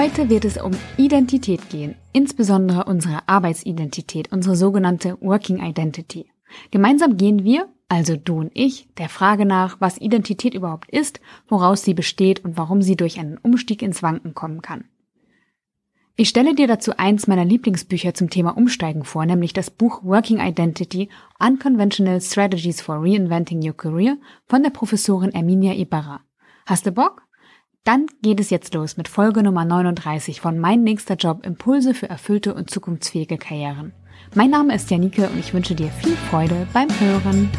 Heute wird es um Identität gehen, insbesondere unsere Arbeitsidentität, unsere sogenannte Working Identity. Gemeinsam gehen wir, also du und ich, der Frage nach, was Identität überhaupt ist, woraus sie besteht und warum sie durch einen Umstieg ins Wanken kommen kann. Ich stelle dir dazu eins meiner Lieblingsbücher zum Thema Umsteigen vor, nämlich das Buch Working Identity Unconventional Strategies for Reinventing Your Career von der Professorin Erminia Ibarra. Hast du Bock? Dann geht es jetzt los mit Folge Nummer 39 von Mein nächster Job Impulse für erfüllte und zukunftsfähige Karrieren. Mein Name ist Janike und ich wünsche dir viel Freude beim Hören.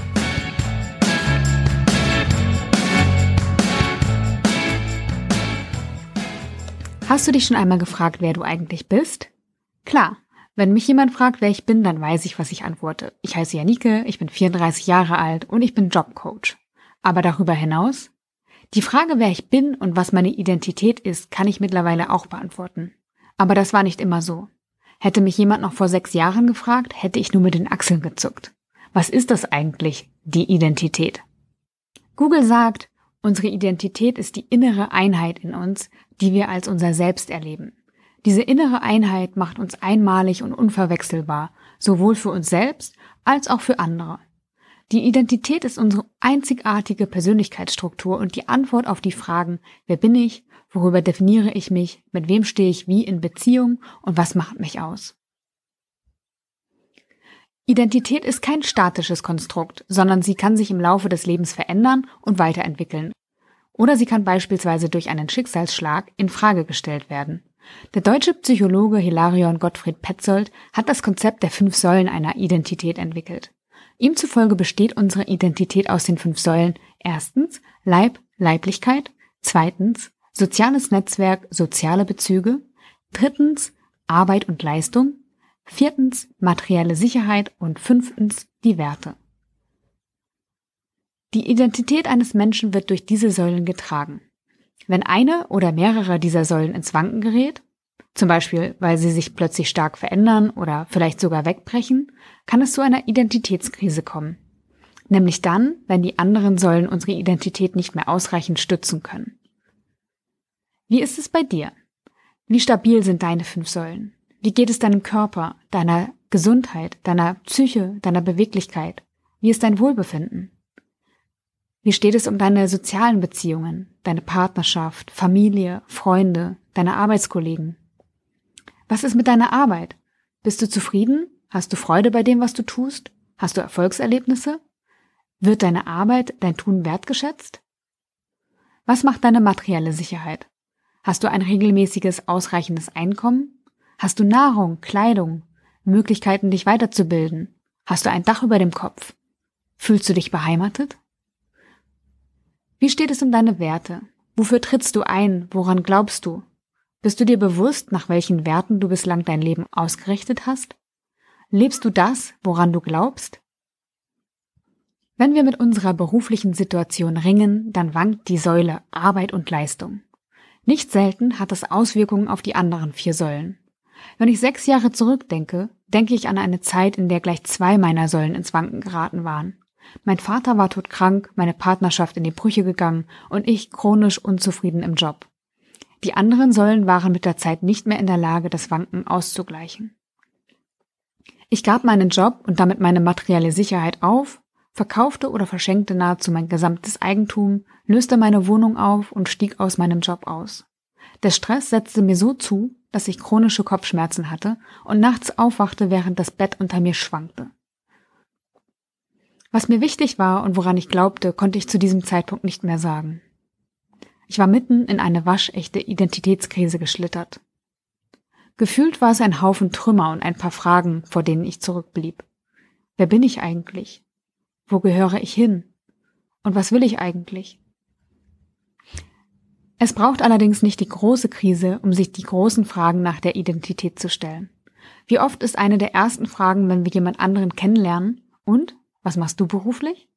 Hast du dich schon einmal gefragt, wer du eigentlich bist? Klar, wenn mich jemand fragt, wer ich bin, dann weiß ich, was ich antworte. Ich heiße Janike, ich bin 34 Jahre alt und ich bin Jobcoach. Aber darüber hinaus? Die Frage, wer ich bin und was meine Identität ist, kann ich mittlerweile auch beantworten. Aber das war nicht immer so. Hätte mich jemand noch vor sechs Jahren gefragt, hätte ich nur mit den Achseln gezuckt. Was ist das eigentlich, die Identität? Google sagt, unsere Identität ist die innere Einheit in uns, die wir als unser Selbst erleben. Diese innere Einheit macht uns einmalig und unverwechselbar, sowohl für uns selbst als auch für andere. Die Identität ist unsere einzigartige Persönlichkeitsstruktur und die Antwort auf die Fragen, wer bin ich, worüber definiere ich mich, mit wem stehe ich wie in Beziehung und was macht mich aus. Identität ist kein statisches Konstrukt, sondern sie kann sich im Laufe des Lebens verändern und weiterentwickeln. Oder sie kann beispielsweise durch einen Schicksalsschlag in Frage gestellt werden. Der deutsche Psychologe Hilarion Gottfried Petzold hat das Konzept der fünf Säulen einer Identität entwickelt. Ihm zufolge besteht unsere Identität aus den fünf Säulen. Erstens Leib, Leiblichkeit. Zweitens soziales Netzwerk, soziale Bezüge. Drittens Arbeit und Leistung. Viertens materielle Sicherheit und fünftens die Werte. Die Identität eines Menschen wird durch diese Säulen getragen. Wenn eine oder mehrere dieser Säulen ins Wanken gerät, zum Beispiel weil sie sich plötzlich stark verändern oder vielleicht sogar wegbrechen, kann es zu einer Identitätskrise kommen. Nämlich dann, wenn die anderen Säulen unsere Identität nicht mehr ausreichend stützen können. Wie ist es bei dir? Wie stabil sind deine fünf Säulen? Wie geht es deinem Körper, deiner Gesundheit, deiner Psyche, deiner Beweglichkeit? Wie ist dein Wohlbefinden? Wie steht es um deine sozialen Beziehungen, deine Partnerschaft, Familie, Freunde, deine Arbeitskollegen? Was ist mit deiner Arbeit? Bist du zufrieden? Hast du Freude bei dem, was du tust? Hast du Erfolgserlebnisse? Wird deine Arbeit, dein Tun wertgeschätzt? Was macht deine materielle Sicherheit? Hast du ein regelmäßiges, ausreichendes Einkommen? Hast du Nahrung, Kleidung, Möglichkeiten, dich weiterzubilden? Hast du ein Dach über dem Kopf? Fühlst du dich beheimatet? Wie steht es um deine Werte? Wofür trittst du ein? Woran glaubst du? Bist du dir bewusst, nach welchen Werten du bislang dein Leben ausgerichtet hast? Lebst du das, woran du glaubst? Wenn wir mit unserer beruflichen Situation ringen, dann wankt die Säule Arbeit und Leistung. Nicht selten hat es Auswirkungen auf die anderen vier Säulen. Wenn ich sechs Jahre zurückdenke, denke ich an eine Zeit, in der gleich zwei meiner Säulen ins Wanken geraten waren. Mein Vater war todkrank, meine Partnerschaft in die Brüche gegangen und ich chronisch unzufrieden im Job. Die anderen Säulen waren mit der Zeit nicht mehr in der Lage, das Wanken auszugleichen. Ich gab meinen Job und damit meine materielle Sicherheit auf, verkaufte oder verschenkte nahezu mein gesamtes Eigentum, löste meine Wohnung auf und stieg aus meinem Job aus. Der Stress setzte mir so zu, dass ich chronische Kopfschmerzen hatte und nachts aufwachte, während das Bett unter mir schwankte. Was mir wichtig war und woran ich glaubte, konnte ich zu diesem Zeitpunkt nicht mehr sagen. Ich war mitten in eine waschechte Identitätskrise geschlittert. Gefühlt war es ein Haufen Trümmer und ein paar Fragen, vor denen ich zurückblieb. Wer bin ich eigentlich? Wo gehöre ich hin? Und was will ich eigentlich? Es braucht allerdings nicht die große Krise, um sich die großen Fragen nach der Identität zu stellen. Wie oft ist eine der ersten Fragen, wenn wir jemand anderen kennenlernen, und was machst du beruflich?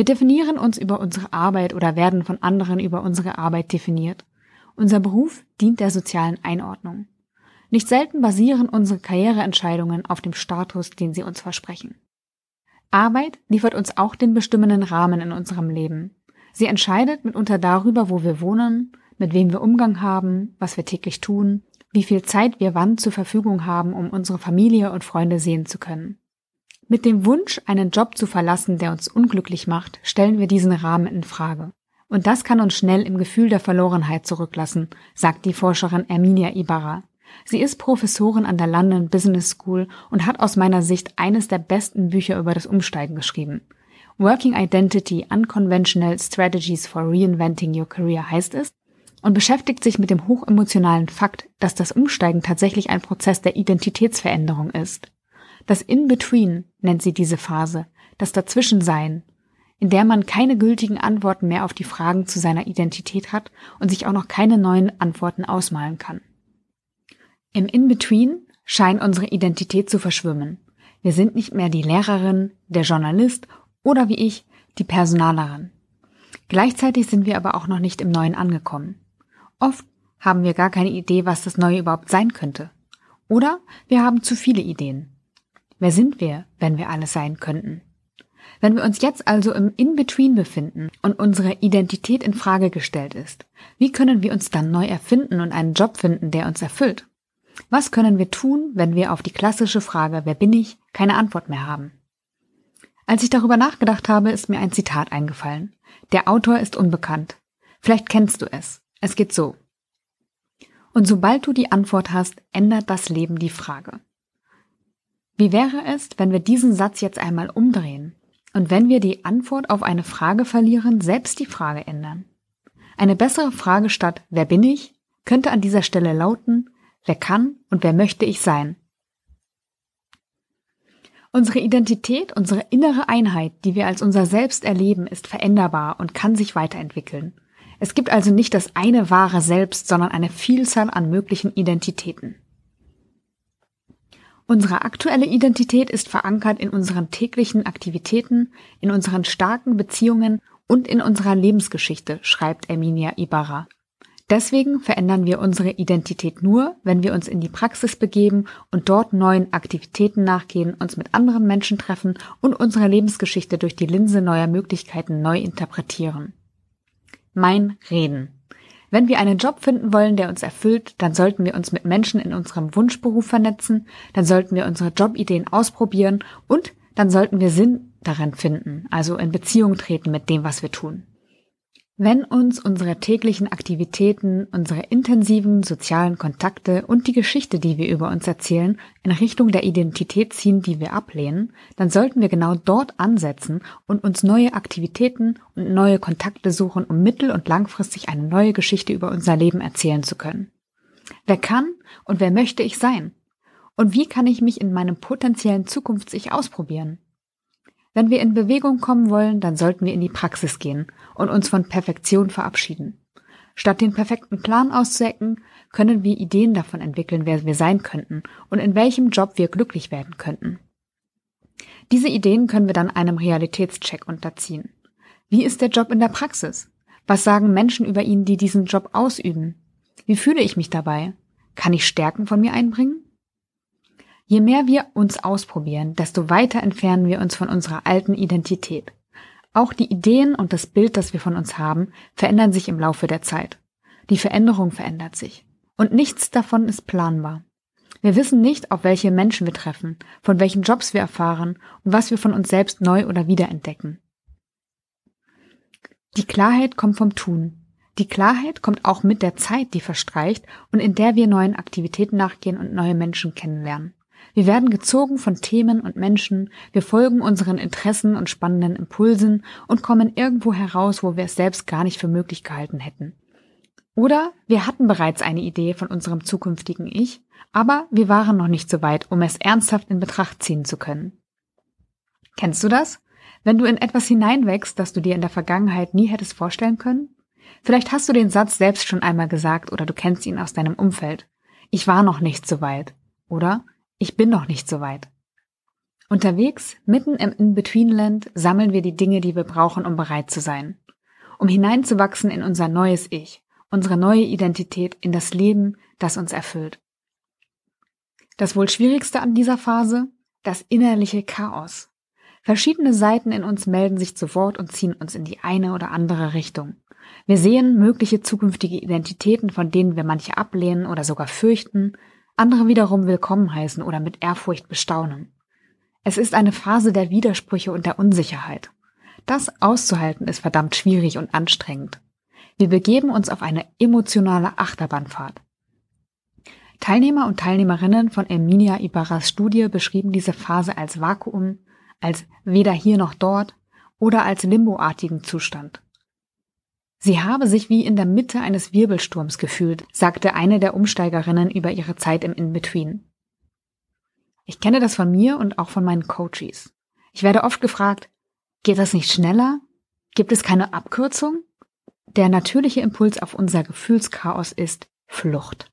Wir definieren uns über unsere Arbeit oder werden von anderen über unsere Arbeit definiert. Unser Beruf dient der sozialen Einordnung. Nicht selten basieren unsere Karriereentscheidungen auf dem Status, den sie uns versprechen. Arbeit liefert uns auch den bestimmenden Rahmen in unserem Leben. Sie entscheidet mitunter darüber, wo wir wohnen, mit wem wir Umgang haben, was wir täglich tun, wie viel Zeit wir wann zur Verfügung haben, um unsere Familie und Freunde sehen zu können. Mit dem Wunsch, einen Job zu verlassen, der uns unglücklich macht, stellen wir diesen Rahmen in Frage. Und das kann uns schnell im Gefühl der Verlorenheit zurücklassen, sagt die Forscherin Erminia Ibarra. Sie ist Professorin an der London Business School und hat aus meiner Sicht eines der besten Bücher über das Umsteigen geschrieben. Working Identity Unconventional Strategies for Reinventing Your Career heißt es und beschäftigt sich mit dem hochemotionalen Fakt, dass das Umsteigen tatsächlich ein Prozess der Identitätsveränderung ist. Das In-Between nennt sie diese Phase, das Dazwischensein, in der man keine gültigen Antworten mehr auf die Fragen zu seiner Identität hat und sich auch noch keine neuen Antworten ausmalen kann. Im In-Between scheint unsere Identität zu verschwimmen. Wir sind nicht mehr die Lehrerin, der Journalist oder wie ich, die Personalerin. Gleichzeitig sind wir aber auch noch nicht im Neuen angekommen. Oft haben wir gar keine Idee, was das Neue überhaupt sein könnte. Oder wir haben zu viele Ideen. Wer sind wir, wenn wir alles sein könnten? Wenn wir uns jetzt also im In-Between befinden und unsere Identität in Frage gestellt ist, wie können wir uns dann neu erfinden und einen Job finden, der uns erfüllt? Was können wir tun, wenn wir auf die klassische Frage, wer bin ich, keine Antwort mehr haben? Als ich darüber nachgedacht habe, ist mir ein Zitat eingefallen. Der Autor ist unbekannt. Vielleicht kennst du es. Es geht so. Und sobald du die Antwort hast, ändert das Leben die Frage. Wie wäre es, wenn wir diesen Satz jetzt einmal umdrehen und wenn wir die Antwort auf eine Frage verlieren, selbst die Frage ändern? Eine bessere Frage statt Wer bin ich? könnte an dieser Stelle lauten Wer kann und wer möchte ich sein? Unsere Identität, unsere innere Einheit, die wir als unser Selbst erleben, ist veränderbar und kann sich weiterentwickeln. Es gibt also nicht das eine wahre Selbst, sondern eine Vielzahl an möglichen Identitäten. Unsere aktuelle Identität ist verankert in unseren täglichen Aktivitäten, in unseren starken Beziehungen und in unserer Lebensgeschichte, schreibt Erminia Ibarra. Deswegen verändern wir unsere Identität nur, wenn wir uns in die Praxis begeben und dort neuen Aktivitäten nachgehen, uns mit anderen Menschen treffen und unsere Lebensgeschichte durch die Linse neuer Möglichkeiten neu interpretieren. Mein Reden. Wenn wir einen Job finden wollen, der uns erfüllt, dann sollten wir uns mit Menschen in unserem Wunschberuf vernetzen, dann sollten wir unsere Jobideen ausprobieren und dann sollten wir Sinn darin finden, also in Beziehung treten mit dem, was wir tun. Wenn uns unsere täglichen Aktivitäten, unsere intensiven sozialen Kontakte und die Geschichte, die wir über uns erzählen, in Richtung der Identität ziehen, die wir ablehnen, dann sollten wir genau dort ansetzen und uns neue Aktivitäten und neue Kontakte suchen, um mittel- und langfristig eine neue Geschichte über unser Leben erzählen zu können. Wer kann und wer möchte ich sein? Und wie kann ich mich in meinem potenziellen Zukunfts-Ich ausprobieren? Wenn wir in Bewegung kommen wollen, dann sollten wir in die Praxis gehen und uns von Perfektion verabschieden. Statt den perfekten Plan auszuecken, können wir Ideen davon entwickeln, wer wir sein könnten und in welchem Job wir glücklich werden könnten. Diese Ideen können wir dann einem Realitätscheck unterziehen. Wie ist der Job in der Praxis? Was sagen Menschen über ihn, die diesen Job ausüben? Wie fühle ich mich dabei? Kann ich Stärken von mir einbringen? Je mehr wir uns ausprobieren, desto weiter entfernen wir uns von unserer alten Identität. Auch die Ideen und das Bild, das wir von uns haben, verändern sich im Laufe der Zeit. Die Veränderung verändert sich. Und nichts davon ist planbar. Wir wissen nicht, auf welche Menschen wir treffen, von welchen Jobs wir erfahren und was wir von uns selbst neu oder wiederentdecken. Die Klarheit kommt vom Tun. Die Klarheit kommt auch mit der Zeit, die verstreicht und in der wir neuen Aktivitäten nachgehen und neue Menschen kennenlernen. Wir werden gezogen von Themen und Menschen, wir folgen unseren Interessen und spannenden Impulsen und kommen irgendwo heraus, wo wir es selbst gar nicht für möglich gehalten hätten. Oder wir hatten bereits eine Idee von unserem zukünftigen Ich, aber wir waren noch nicht so weit, um es ernsthaft in Betracht ziehen zu können. Kennst du das? Wenn du in etwas hineinwächst, das du dir in der Vergangenheit nie hättest vorstellen können? Vielleicht hast du den Satz selbst schon einmal gesagt oder du kennst ihn aus deinem Umfeld. Ich war noch nicht so weit. Oder ich bin noch nicht so weit. Unterwegs, mitten im In-Between-Land, sammeln wir die Dinge, die wir brauchen, um bereit zu sein. Um hineinzuwachsen in unser neues Ich, unsere neue Identität, in das Leben, das uns erfüllt. Das wohl schwierigste an dieser Phase? Das innerliche Chaos. Verschiedene Seiten in uns melden sich zu Wort und ziehen uns in die eine oder andere Richtung. Wir sehen mögliche zukünftige Identitäten, von denen wir manche ablehnen oder sogar fürchten, andere wiederum willkommen heißen oder mit Ehrfurcht bestaunen. Es ist eine Phase der Widersprüche und der Unsicherheit. Das auszuhalten ist verdammt schwierig und anstrengend. Wir begeben uns auf eine emotionale Achterbahnfahrt. Teilnehmer und Teilnehmerinnen von Emilia Ibarras Studie beschrieben diese Phase als Vakuum, als weder hier noch dort oder als limboartigen Zustand. Sie habe sich wie in der Mitte eines Wirbelsturms gefühlt, sagte eine der Umsteigerinnen über ihre Zeit im In-Between. Ich kenne das von mir und auch von meinen Coaches. Ich werde oft gefragt, geht das nicht schneller? Gibt es keine Abkürzung? Der natürliche Impuls auf unser Gefühlschaos ist Flucht.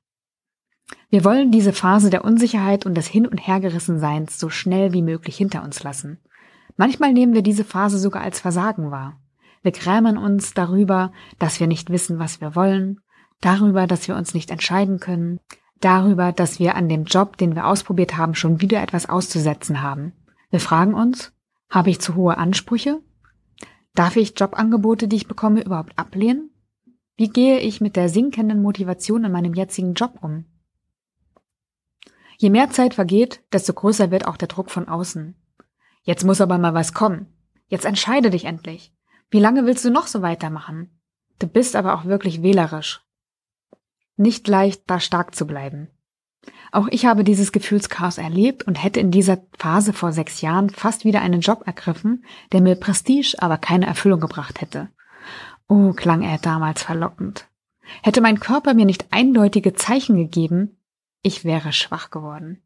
Wir wollen diese Phase der Unsicherheit und des Hin- und Hergerissenseins so schnell wie möglich hinter uns lassen. Manchmal nehmen wir diese Phase sogar als Versagen wahr. Wir grämen uns darüber, dass wir nicht wissen, was wir wollen, darüber, dass wir uns nicht entscheiden können, darüber, dass wir an dem Job, den wir ausprobiert haben, schon wieder etwas auszusetzen haben. Wir fragen uns, habe ich zu hohe Ansprüche? Darf ich Jobangebote, die ich bekomme, überhaupt ablehnen? Wie gehe ich mit der sinkenden Motivation in meinem jetzigen Job um? Je mehr Zeit vergeht, desto größer wird auch der Druck von außen. Jetzt muss aber mal was kommen. Jetzt entscheide dich endlich. Wie lange willst du noch so weitermachen? Du bist aber auch wirklich wählerisch. Nicht leicht, da stark zu bleiben. Auch ich habe dieses Gefühlschaos erlebt und hätte in dieser Phase vor sechs Jahren fast wieder einen Job ergriffen, der mir Prestige, aber keine Erfüllung gebracht hätte. Oh, klang er damals verlockend. Hätte mein Körper mir nicht eindeutige Zeichen gegeben, ich wäre schwach geworden.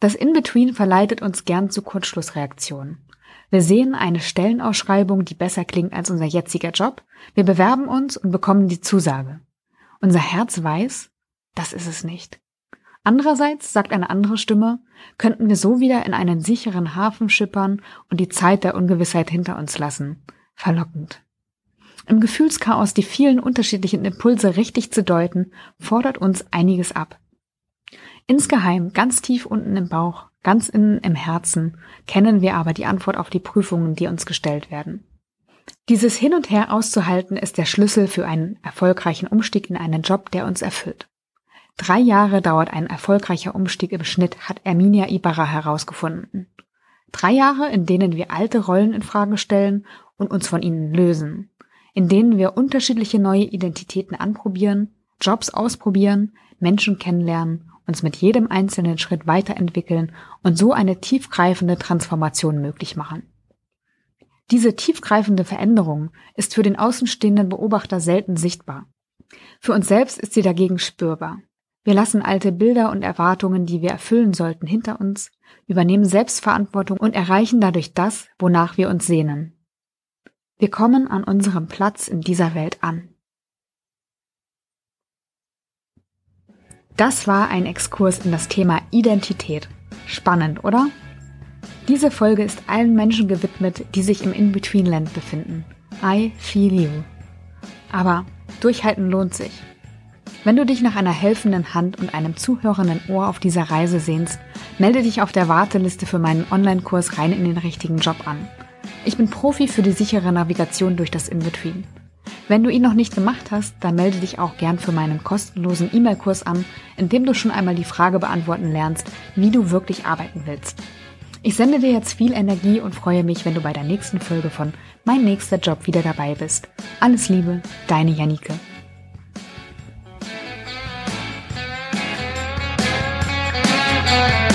Das In-Between verleitet uns gern zu Kurzschlussreaktionen. Wir sehen eine Stellenausschreibung, die besser klingt als unser jetziger Job. Wir bewerben uns und bekommen die Zusage. Unser Herz weiß, das ist es nicht. Andererseits, sagt eine andere Stimme, könnten wir so wieder in einen sicheren Hafen schippern und die Zeit der Ungewissheit hinter uns lassen. Verlockend. Im Gefühlschaos die vielen unterschiedlichen Impulse richtig zu deuten, fordert uns einiges ab. Insgeheim, ganz tief unten im Bauch, ganz innen im Herzen, kennen wir aber die Antwort auf die Prüfungen, die uns gestellt werden. Dieses Hin und Her auszuhalten ist der Schlüssel für einen erfolgreichen Umstieg in einen Job, der uns erfüllt. Drei Jahre dauert ein erfolgreicher Umstieg im Schnitt, hat Erminia Ibarra herausgefunden. Drei Jahre, in denen wir alte Rollen in Frage stellen und uns von ihnen lösen in denen wir unterschiedliche neue Identitäten anprobieren, Jobs ausprobieren, Menschen kennenlernen, uns mit jedem einzelnen Schritt weiterentwickeln und so eine tiefgreifende Transformation möglich machen. Diese tiefgreifende Veränderung ist für den außenstehenden Beobachter selten sichtbar. Für uns selbst ist sie dagegen spürbar. Wir lassen alte Bilder und Erwartungen, die wir erfüllen sollten, hinter uns, übernehmen Selbstverantwortung und erreichen dadurch das, wonach wir uns sehnen. Wir kommen an unserem Platz in dieser Welt an. Das war ein Exkurs in das Thema Identität. Spannend, oder? Diese Folge ist allen Menschen gewidmet, die sich im In-Between-Land befinden. I feel you. Aber durchhalten lohnt sich. Wenn du dich nach einer helfenden Hand und einem zuhörenden Ohr auf dieser Reise sehnst, melde dich auf der Warteliste für meinen Online-Kurs rein in den richtigen Job an. Ich bin Profi für die sichere Navigation durch das In-Between. Wenn du ihn noch nicht gemacht hast, dann melde dich auch gern für meinen kostenlosen E-Mail-Kurs an, in dem du schon einmal die Frage beantworten lernst, wie du wirklich arbeiten willst. Ich sende dir jetzt viel Energie und freue mich, wenn du bei der nächsten Folge von Mein nächster Job wieder dabei bist. Alles Liebe, deine Janike. Musik